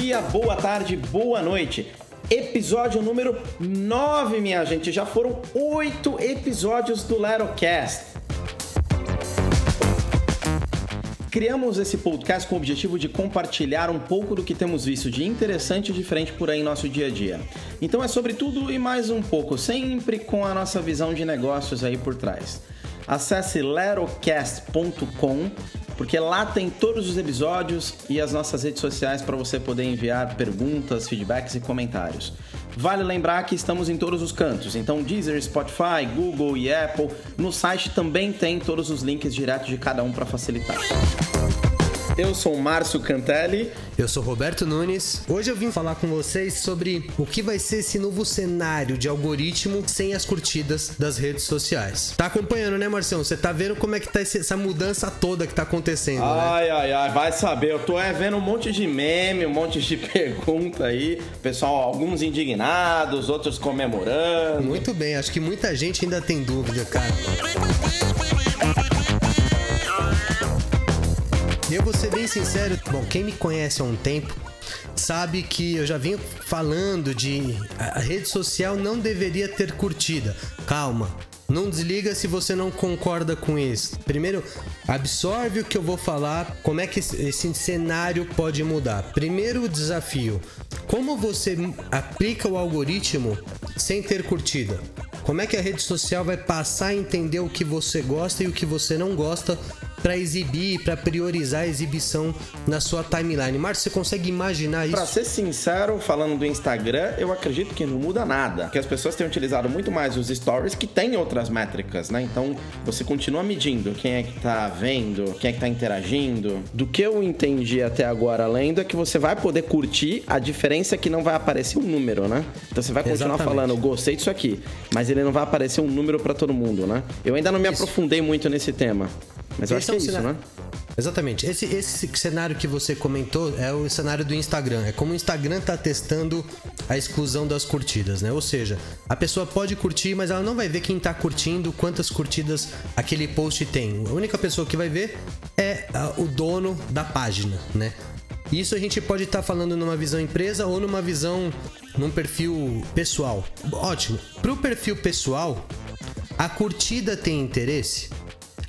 dia, boa tarde, boa noite. Episódio número 9, minha gente. Já foram oito episódios do Lerocast. Criamos esse podcast com o objetivo de compartilhar um pouco do que temos visto de interessante e diferente por aí em nosso dia a dia. Então é sobre tudo e mais um pouco, sempre com a nossa visão de negócios aí por trás. Acesse lerocast.com porque lá tem todos os episódios e as nossas redes sociais para você poder enviar perguntas, feedbacks e comentários. Vale lembrar que estamos em todos os cantos, então Deezer, Spotify, Google e Apple. No site também tem todos os links diretos de cada um para facilitar. Eu sou o Márcio Cantelli. Eu sou Roberto Nunes. Hoje eu vim falar com vocês sobre o que vai ser esse novo cenário de algoritmo sem as curtidas das redes sociais. Tá acompanhando, né, Marcião? Você tá vendo como é que tá essa mudança toda que tá acontecendo, né? ai, né? Ai, ai, vai saber. Eu tô é, vendo um monte de meme, um monte de pergunta aí. Pessoal, alguns indignados, outros comemorando. Muito bem, acho que muita gente ainda tem dúvida, cara. Vou ser bem sincero, bom, quem me conhece há um tempo sabe que eu já venho falando de a rede social não deveria ter curtida. Calma, não desliga se você não concorda com isso. Primeiro, absorve o que eu vou falar, como é que esse cenário pode mudar. Primeiro desafio: como você aplica o algoritmo sem ter curtida? Como é que a rede social vai passar a entender o que você gosta e o que você não gosta para exibir, para priorizar a exibição na sua timeline. Márcio, você consegue imaginar isso? Para ser sincero, falando do Instagram, eu acredito que não muda nada. Que as pessoas têm utilizado muito mais os stories que têm outras métricas, né? Então, você continua medindo quem é que tá vendo, quem é que tá interagindo. Do que eu entendi até agora lendo é que você vai poder curtir, a diferença é que não vai aparecer um número, né? Então você vai continuar Exatamente. falando, gostei disso aqui, mas ele não vai aparecer um número para todo mundo, né? Eu ainda não me isso. aprofundei muito nesse tema. Mas eu acho que é, é isso, né? Exatamente. Esse, esse cenário que você comentou é o cenário do Instagram. É como o Instagram está testando a exclusão das curtidas, né? Ou seja, a pessoa pode curtir, mas ela não vai ver quem está curtindo, quantas curtidas aquele post tem. A única pessoa que vai ver é o dono da página, né? Isso a gente pode estar tá falando numa visão empresa ou numa visão num perfil pessoal. Ótimo. Para o perfil pessoal, a curtida tem interesse?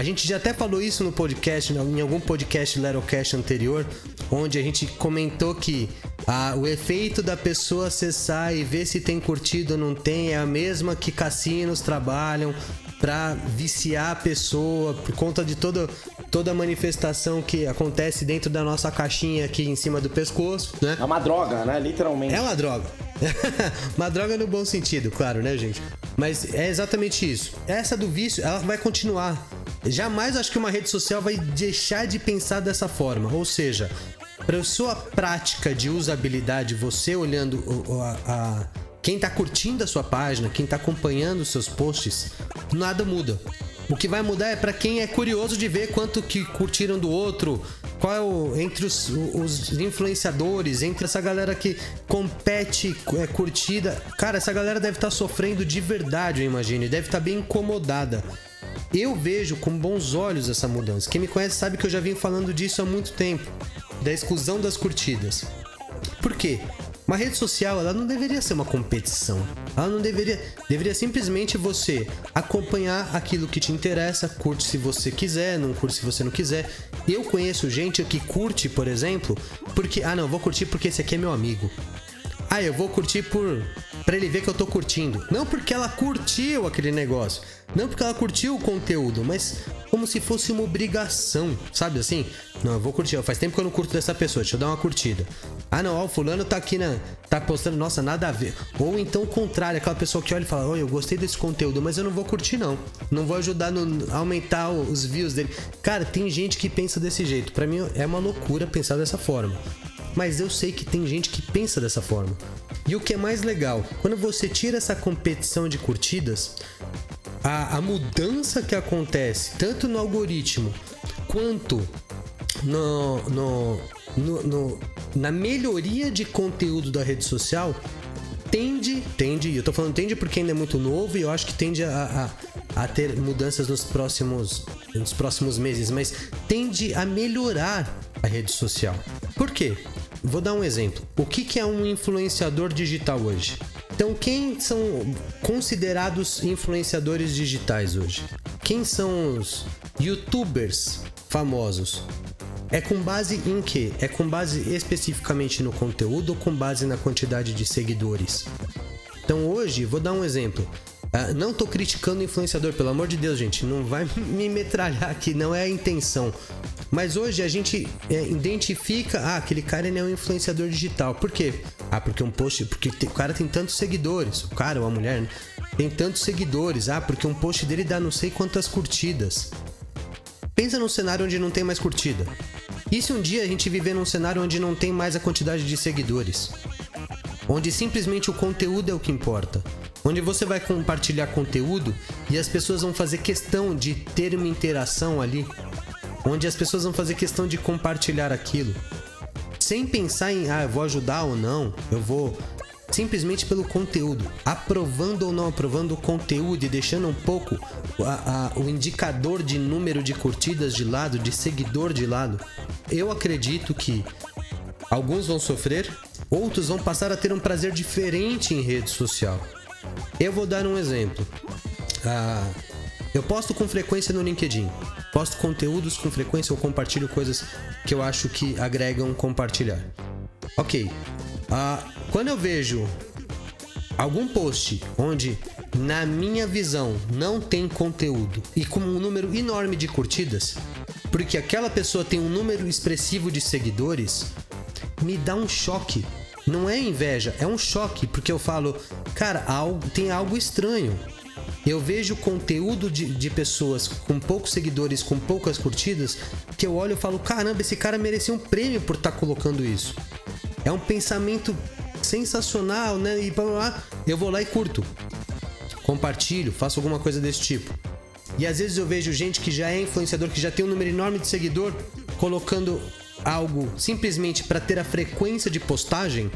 A gente já até falou isso no podcast, em algum podcast Lerocast anterior, onde a gente comentou que ah, o efeito da pessoa acessar e ver se tem curtido ou não tem é a mesma que cassinos trabalham para viciar a pessoa por conta de toda, toda manifestação que acontece dentro da nossa caixinha aqui em cima do pescoço, né? É uma droga, né? Literalmente. É uma droga. uma droga no bom sentido, claro, né, gente? Mas é exatamente isso. Essa do vício, ela vai continuar. Jamais acho que uma rede social vai deixar de pensar dessa forma. Ou seja, para sua prática de usabilidade, você olhando a, a quem está curtindo a sua página, quem está acompanhando os seus posts, nada muda. O que vai mudar é para quem é curioso de ver quanto que curtiram do outro, qual é o entre os, os influenciadores, entre essa galera que compete é, curtida. Cara, essa galera deve estar tá sofrendo de verdade, eu imagino, deve estar tá bem incomodada. Eu vejo com bons olhos essa mudança. Quem me conhece sabe que eu já vim falando disso há muito tempo, da exclusão das curtidas. Por quê? Uma rede social, ela não deveria ser uma competição. Ela não deveria, deveria simplesmente você acompanhar aquilo que te interessa, curte se você quiser, não curte se você não quiser. Eu conheço gente que curte, por exemplo, porque ah, não, vou curtir porque esse aqui é meu amigo. Ah, eu vou curtir por para ele ver que eu tô curtindo. Não porque ela curtiu aquele negócio, não porque ela curtiu o conteúdo, mas como se fosse uma obrigação, sabe assim? Não, eu vou curtir. Faz tempo que eu não curto dessa pessoa, deixa eu dar uma curtida. Ah, não, ó, o fulano tá aqui na. tá postando, nossa, nada a ver. Ou então o contrário, aquela pessoa que olha e fala: Oi, eu gostei desse conteúdo, mas eu não vou curtir, não. Não vou ajudar no, a aumentar os views dele. Cara, tem gente que pensa desse jeito. Para mim é uma loucura pensar dessa forma mas eu sei que tem gente que pensa dessa forma. E o que é mais legal, quando você tira essa competição de curtidas, a, a mudança que acontece tanto no algoritmo quanto no, no, no, no, na melhoria de conteúdo da rede social tende, tende, eu tô falando tende porque ainda é muito novo e eu acho que tende a, a, a ter mudanças nos próximos, nos próximos meses, mas tende a melhorar a rede social. Por quê? Vou dar um exemplo. O que, é um influenciador digital hoje? Então, quem são considerados influenciadores digitais hoje? Quem são os youtubers famosos? É com base em quê? É com base especificamente no conteúdo ou com base na quantidade de seguidores? Então hoje, vou dar um exemplo. Uh, não tô criticando o influenciador, pelo amor de Deus, gente. Não vai me metralhar aqui, não é a intenção. Mas hoje a gente é, identifica, ah, aquele cara ele é um influenciador digital. Por quê? Ah, porque um post, porque o cara tem tantos seguidores, o cara ou a mulher, né? Tem tantos seguidores. Ah, porque um post dele dá não sei quantas curtidas. Pensa num cenário onde não tem mais curtida. E se um dia a gente viver num cenário onde não tem mais a quantidade de seguidores? Onde simplesmente o conteúdo é o que importa onde você vai compartilhar conteúdo e as pessoas vão fazer questão de ter uma interação ali, onde as pessoas vão fazer questão de compartilhar aquilo, sem pensar em ah, eu vou ajudar ou não, eu vou simplesmente pelo conteúdo, aprovando ou não aprovando o conteúdo e deixando um pouco a, a, o indicador de número de curtidas de lado, de seguidor de lado. Eu acredito que alguns vão sofrer, outros vão passar a ter um prazer diferente em rede social. Eu vou dar um exemplo. Ah, eu posto com frequência no LinkedIn. Posto conteúdos com frequência ou compartilho coisas que eu acho que agregam compartilhar. Ok. Ah, quando eu vejo algum post onde, na minha visão, não tem conteúdo e com um número enorme de curtidas, porque aquela pessoa tem um número expressivo de seguidores, me dá um choque não é inveja, é um choque, porque eu falo, cara, algo, tem algo estranho. Eu vejo conteúdo de, de pessoas com poucos seguidores, com poucas curtidas, que eu olho e falo, caramba, esse cara merecia um prêmio por estar tá colocando isso. É um pensamento sensacional, né? E lá, eu vou lá e curto. Compartilho, faço alguma coisa desse tipo. E às vezes eu vejo gente que já é influenciador, que já tem um número enorme de seguidor, colocando algo simplesmente para ter a frequência de postagem,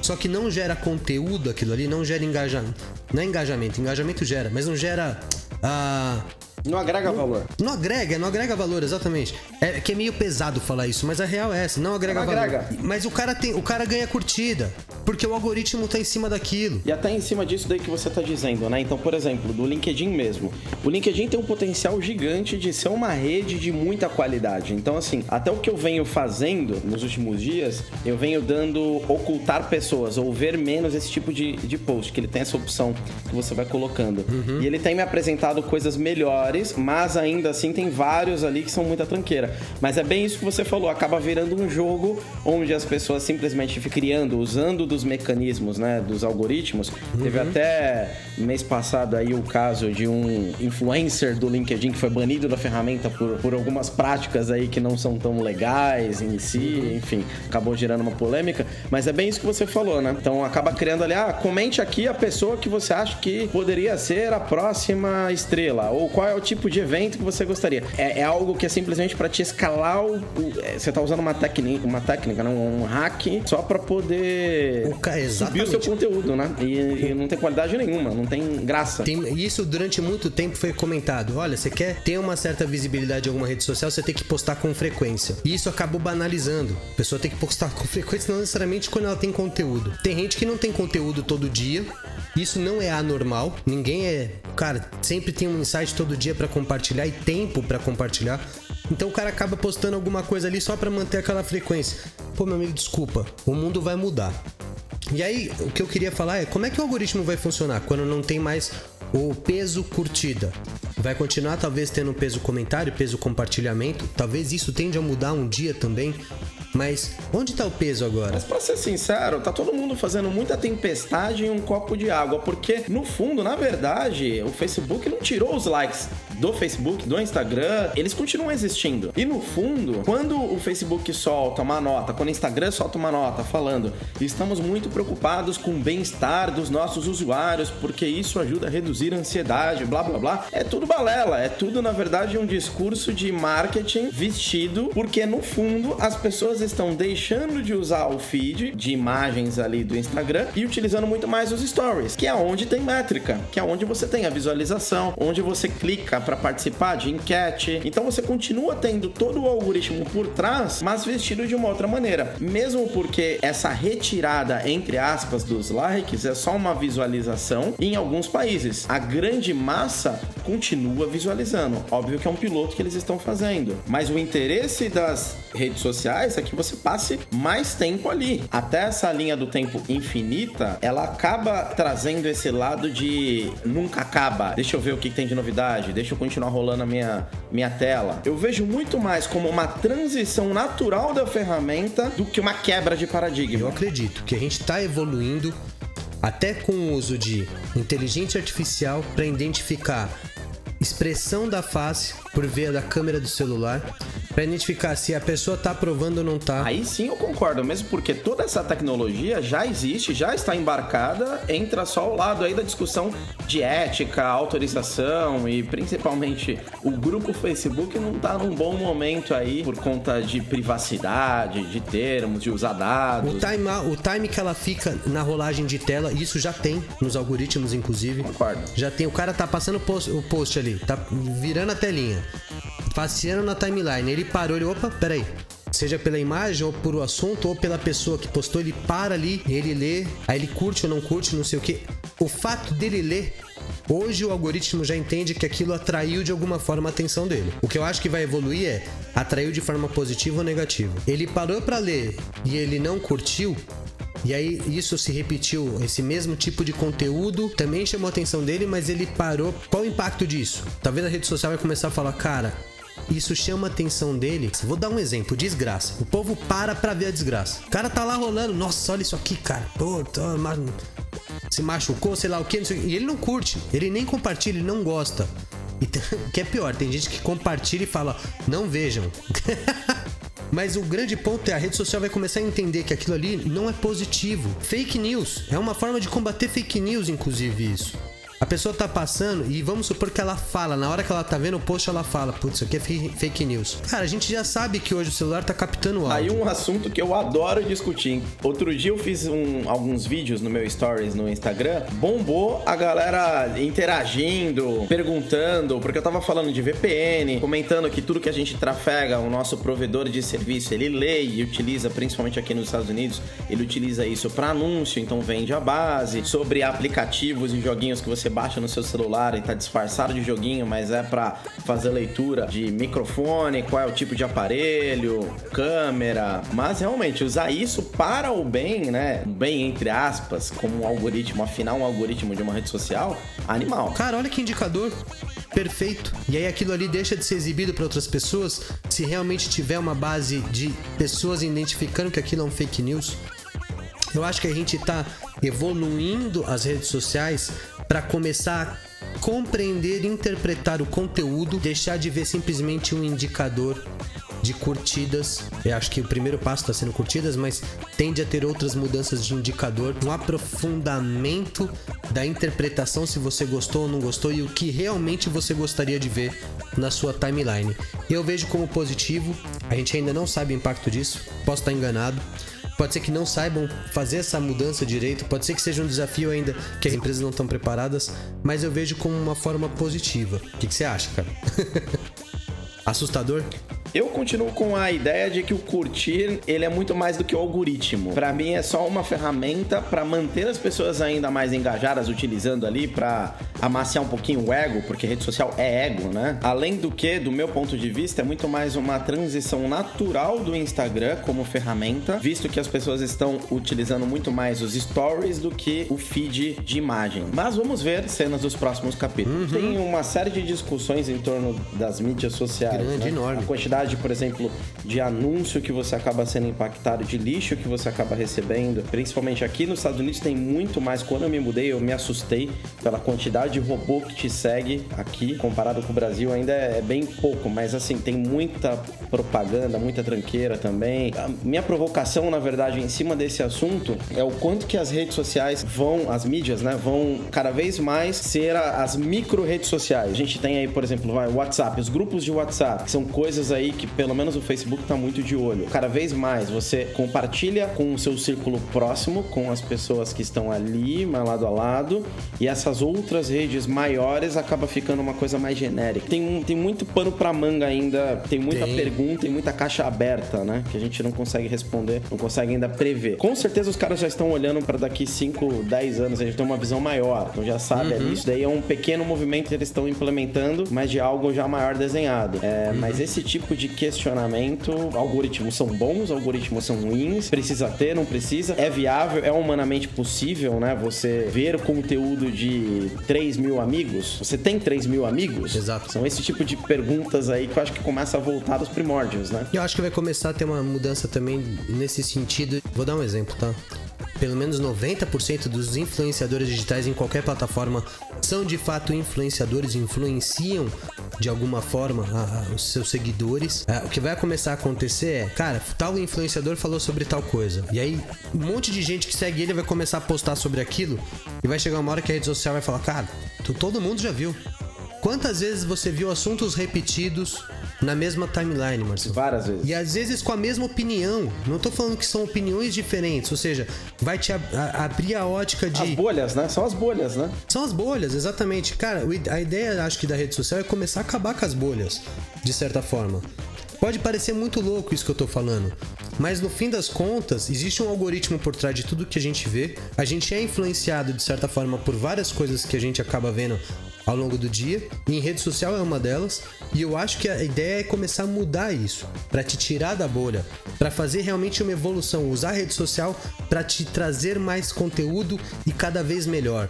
só que não gera conteúdo aquilo ali, não gera engajamento. Não é engajamento, engajamento gera, mas não gera. Uh, não agrega não, valor. Não agrega, não agrega valor, exatamente. É que é meio pesado falar isso, mas a real é essa, não agrega não valor. Agrega. Mas o cara tem, o cara ganha curtida, porque o algoritmo tá em cima daquilo. E até em cima disso daí que você tá dizendo, né? Então, por exemplo, do LinkedIn mesmo. O LinkedIn tem um potencial gigante de ser uma rede de muita qualidade. Então, assim, até o que eu venho fazendo nos últimos dias, eu venho dando ocultar pessoas ou ver menos esse tipo de, de post, que ele tem essa opção que você vai colocando. Uhum. E ele tem me apresentado coisas melhores melhores, mas ainda assim tem vários ali que são muita tranqueira. Mas é bem isso que você falou, acaba virando um jogo onde as pessoas simplesmente ficam criando, usando dos mecanismos, né, dos algoritmos. Uhum. Teve até mês passado aí o caso de um influencer do LinkedIn que foi banido da ferramenta por, por algumas práticas aí que não são tão legais em si, uhum. enfim, acabou gerando uma polêmica, mas é bem isso que você falou, né? Então acaba criando ali, ah, comente aqui a pessoa que você acha que poderia ser a próxima estrela, ou qual é o tipo de evento que você gostaria. É, é algo que é simplesmente para te escalar o. o é, você tá usando uma, técnica, uma técnica, não, um hack, só para poder o subir o seu conteúdo, né? E, e, não tem qualidade nenhuma, não tem graça. Tem, isso durante muito tempo foi comentado. Olha, você quer ter uma certa visibilidade em alguma rede social, você tem que postar com frequência. E isso acabou banalizando. A pessoa tem que postar com frequência, não necessariamente quando ela tem conteúdo. Tem gente que não tem conteúdo todo dia. Isso não é anormal. Ninguém é. Cara, sempre tem um insight todo dia para compartilhar e tempo para compartilhar. Então o cara acaba postando alguma coisa ali só para manter aquela frequência. Pô, meu amigo, desculpa, o mundo vai mudar. E aí, o que eu queria falar é como é que o algoritmo vai funcionar quando não tem mais o peso curtida? Vai continuar talvez tendo peso comentário, peso compartilhamento. Talvez isso tende a mudar um dia também. Mas onde tá o peso agora? Mas pra ser sincero, tá todo mundo fazendo muita tempestade em um copo de água, porque no fundo, na verdade, o Facebook não tirou os likes do Facebook, do Instagram, eles continuam existindo. E no fundo, quando o Facebook solta uma nota, quando o Instagram solta uma nota falando, estamos muito preocupados com o bem-estar dos nossos usuários, porque isso ajuda a reduzir a ansiedade, blá blá blá, é tudo balela, é tudo na verdade um discurso de marketing vestido, porque no fundo as pessoas estão deixando de usar o feed de imagens ali do Instagram e utilizando muito mais os stories, que é onde tem métrica, que é onde você tem a visualização, onde você clica para para participar de enquete. Então você continua tendo todo o algoritmo por trás, mas vestido de uma outra maneira. Mesmo porque essa retirada, entre aspas, dos likes é só uma visualização em alguns países. A grande massa continua visualizando. Óbvio que é um piloto que eles estão fazendo. Mas o interesse das redes sociais é que você passe mais tempo ali. Até essa linha do tempo infinita, ela acaba trazendo esse lado de nunca acaba. Deixa eu ver o que tem de novidade, deixa eu continuar rolando a minha, minha tela. Eu vejo muito mais como uma transição natural da ferramenta do que uma quebra de paradigma. Eu acredito que a gente está evoluindo até com o uso de inteligência artificial para identificar expressão da face por via da câmera do celular para identificar se a pessoa tá aprovando ou não tá. Aí sim eu concordo, mesmo porque toda essa tecnologia já existe, já está embarcada, entra só o lado aí da discussão de ética, autorização e principalmente o grupo Facebook não tá num bom momento aí por conta de privacidade, de termos, de usar dados. O time, o time que ela fica na rolagem de tela, isso já tem nos algoritmos inclusive. Concordo. Já tem, o cara tá passando o post, o post ali, tá virando a telinha passeando na timeline. Ele parou, ele, opa, peraí. Seja pela imagem, ou por o assunto, ou pela pessoa que postou, ele para ali, ele lê, aí ele curte ou não curte, não sei o que. O fato dele ler Hoje o algoritmo já entende que aquilo atraiu de alguma forma a atenção dele. O que eu acho que vai evoluir é atraiu de forma positiva ou negativa. Ele parou para ler e ele não curtiu, e aí isso se repetiu, esse mesmo tipo de conteúdo também chamou a atenção dele, mas ele parou. Qual o impacto disso? Talvez a rede social vai começar a falar, cara, isso chama a atenção dele. Vou dar um exemplo: desgraça. O povo para pra ver a desgraça. O cara tá lá rolando, nossa, olha isso aqui, cara. Pô, tô, se machucou, sei lá o que, E ele não curte, ele nem compartilha, ele não gosta. O que é pior, tem gente que compartilha e fala, não vejam. Mas o grande ponto é a rede social vai começar a entender que aquilo ali não é positivo. Fake news é uma forma de combater fake news, inclusive isso. A pessoa tá passando e vamos supor que ela fala, na hora que ela tá vendo o post, ela fala, putz, isso aqui é fake news. Cara, a gente já sabe que hoje o celular tá captando áudio. Aí um assunto que eu adoro discutir. Outro dia eu fiz um, alguns vídeos no meu stories no Instagram, bombou a galera interagindo, perguntando, porque eu tava falando de VPN, comentando que tudo que a gente trafega, o nosso provedor de serviço, ele lê e utiliza, principalmente aqui nos Estados Unidos, ele utiliza isso para anúncio, então vende a base, sobre aplicativos e joguinhos que você baixa no seu celular e tá disfarçado de joguinho, mas é para fazer leitura de microfone, qual é o tipo de aparelho, câmera. Mas realmente usar isso para o bem, né? Bem entre aspas, como um algoritmo, afinal um algoritmo de uma rede social, animal. Cara, olha que indicador perfeito. E aí aquilo ali deixa de ser exibido para outras pessoas se realmente tiver uma base de pessoas identificando que aquilo é um fake news. Eu acho que a gente está evoluindo as redes sociais para começar a compreender interpretar o conteúdo, deixar de ver simplesmente um indicador de curtidas. Eu acho que o primeiro passo está sendo curtidas, mas tende a ter outras mudanças de indicador, um aprofundamento da interpretação se você gostou ou não gostou e o que realmente você gostaria de ver na sua timeline. Eu vejo como positivo, a gente ainda não sabe o impacto disso, posso estar enganado. Pode ser que não saibam fazer essa mudança direito, pode ser que seja um desafio ainda que as empresas não estão preparadas, mas eu vejo como uma forma positiva. O que, que você acha, cara? Assustador? Eu continuo com a ideia de que o curtir ele é muito mais do que o algoritmo. Para mim é só uma ferramenta para manter as pessoas ainda mais engajadas utilizando ali para amaciar um pouquinho o ego, porque rede social é ego, né? Além do que, do meu ponto de vista, é muito mais uma transição natural do Instagram como ferramenta, visto que as pessoas estão utilizando muito mais os stories do que o feed de imagem. Mas vamos ver cenas dos próximos capítulos. Uhum. Tem uma série de discussões em torno das mídias sociais. Grande, né? enorme. A quantidade quantidade, por exemplo, de anúncio que você acaba sendo impactado, de lixo que você acaba recebendo. Principalmente aqui nos Estados Unidos tem muito mais. Quando eu me mudei, eu me assustei pela quantidade de robô que te segue aqui, comparado com o Brasil, ainda é bem pouco, mas assim, tem muita propaganda, muita tranqueira também. A minha provocação, na verdade, em cima desse assunto é o quanto que as redes sociais vão, as mídias, né, vão cada vez mais ser as micro redes sociais. A gente tem aí, por exemplo, o WhatsApp, os grupos de WhatsApp, que são coisas aí aí que pelo menos o Facebook tá muito de olho. Cada vez mais você compartilha com o seu círculo próximo, com as pessoas que estão ali, mais lado a lado, e essas outras redes maiores acaba ficando uma coisa mais genérica. Tem, tem muito pano pra manga ainda, tem muita tem. pergunta e muita caixa aberta, né? Que a gente não consegue responder, não consegue ainda prever. Com certeza os caras já estão olhando para daqui 5, 10 anos, a gente tem uma visão maior. Então já sabe uhum. isso daí é um pequeno movimento que eles estão implementando, mas de algo já maior desenhado. É, uhum. Mas esse tipo de questionamento, algoritmos são bons, algoritmos são ruins, precisa ter, não precisa, é viável, é humanamente possível, né? Você ver conteúdo de 3 mil amigos, você tem 3 mil amigos? Exato. São esse tipo de perguntas aí que eu acho que começa a voltar dos primórdios, né? Eu acho que vai começar a ter uma mudança também nesse sentido. Vou dar um exemplo, tá? pelo menos 90% dos influenciadores digitais em qualquer plataforma são de fato influenciadores, influenciam de alguma forma a, a, os seus seguidores. É, o que vai começar a acontecer é, cara, tal influenciador falou sobre tal coisa. E aí, um monte de gente que segue ele vai começar a postar sobre aquilo. E vai chegar uma hora que a rede social vai falar, cara, tu, todo mundo já viu. Quantas vezes você viu assuntos repetidos na mesma timeline, Marcelo? Várias vezes. E às vezes com a mesma opinião. Não tô falando que são opiniões diferentes, ou seja, vai te ab abrir a ótica de. As bolhas, né? São as bolhas, né? São as bolhas, exatamente. Cara, a ideia, acho que, da rede social é começar a acabar com as bolhas, de certa forma. Pode parecer muito louco isso que eu tô falando, mas no fim das contas, existe um algoritmo por trás de tudo que a gente vê. A gente é influenciado de certa forma por várias coisas que a gente acaba vendo ao longo do dia, e em rede social é uma delas, e eu acho que a ideia é começar a mudar isso, para te tirar da bolha, para fazer realmente uma evolução, usar a rede social para te trazer mais conteúdo e cada vez melhor.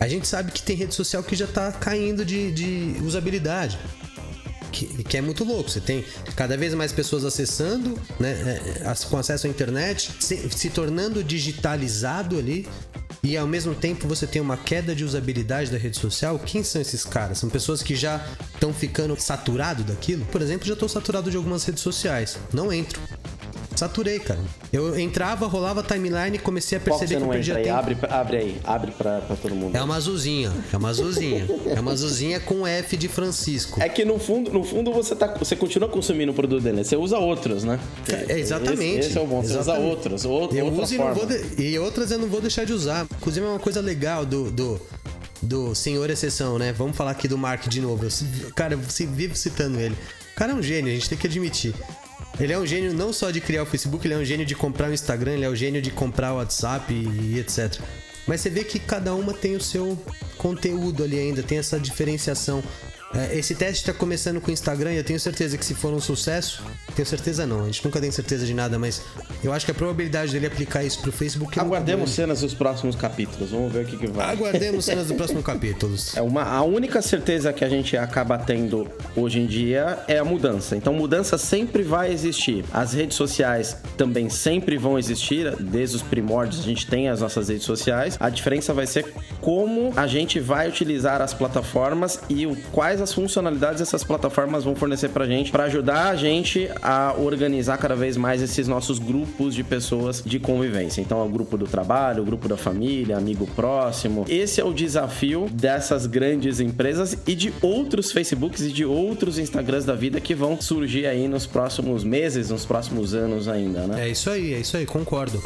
A gente sabe que tem rede social que já está caindo de, de usabilidade. Que, que, é muito louco. Você tem cada vez mais pessoas acessando, né, é, com acesso à internet, se, se tornando digitalizado ali, e ao mesmo tempo você tem uma queda de usabilidade da rede social, quem são esses caras? São pessoas que já estão ficando saturado daquilo? Por exemplo, já estou saturado de algumas redes sociais. Não entro. Saturei, cara. Eu entrava, rolava timeline e comecei a perceber que, que eu perdia tempo. Aí? Abre, abre aí, abre pra, pra todo mundo. É uma azulzinha, é uma azulzinha. é uma azulzinha com F de Francisco. É que no fundo, no fundo você, tá, você continua consumindo o produto dele, você usa outros, né? É, exatamente. Esse, esse, é o bom, você exatamente. usa outros. Ou, eu uso e, não vou de... e outras eu não vou deixar de usar. Inclusive é uma coisa legal do... do do senhor exceção, né? Vamos falar aqui do Mark de novo. Eu, cara, eu vivo citando ele. O cara é um gênio, a gente tem que admitir. Ele é um gênio não só de criar o Facebook, ele é um gênio de comprar o Instagram, ele é um gênio de comprar o WhatsApp e, etc. Mas você vê que cada uma tem o seu conteúdo ali ainda, tem essa diferenciação. É, esse teste está começando com o Instagram e eu tenho certeza que se for um sucesso, tenho certeza não, a gente nunca tem certeza de nada, mas eu acho que a probabilidade dele aplicar isso pro Facebook é Aguardemos cenas dos próximos capítulos, vamos ver o que, que vai. Aguardemos cenas dos próximos capítulos. É uma, a única certeza que a gente acaba tendo hoje em dia é a mudança. Então, mudança sempre vai existir. As redes sociais também sempre vão existir, desde os primórdios a gente tem as nossas redes sociais. A diferença vai ser como a gente vai utilizar as plataformas e o, quais quais as funcionalidades essas plataformas vão fornecer pra gente, para ajudar a gente a organizar cada vez mais esses nossos grupos de pessoas de convivência. Então, é o grupo do trabalho, o grupo da família, amigo próximo. Esse é o desafio dessas grandes empresas e de outros Facebooks e de outros Instagrams da vida que vão surgir aí nos próximos meses, nos próximos anos ainda, né? É isso aí, é isso aí, concordo.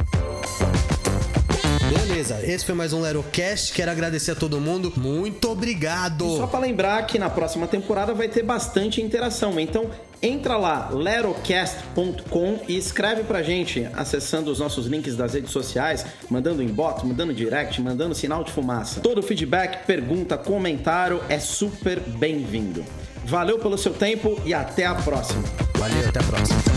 Beleza, esse foi mais um Lerocast. Quero agradecer a todo mundo. Muito obrigado. E só para lembrar que na próxima temporada vai ter bastante interação. Então, entra lá, lerocast.com e escreve pra gente, acessando os nossos links das redes sociais, mandando inbox, mandando direct, mandando sinal de fumaça. Todo feedback, pergunta, comentário é super bem-vindo. Valeu pelo seu tempo e até a próxima. Valeu, até a próxima.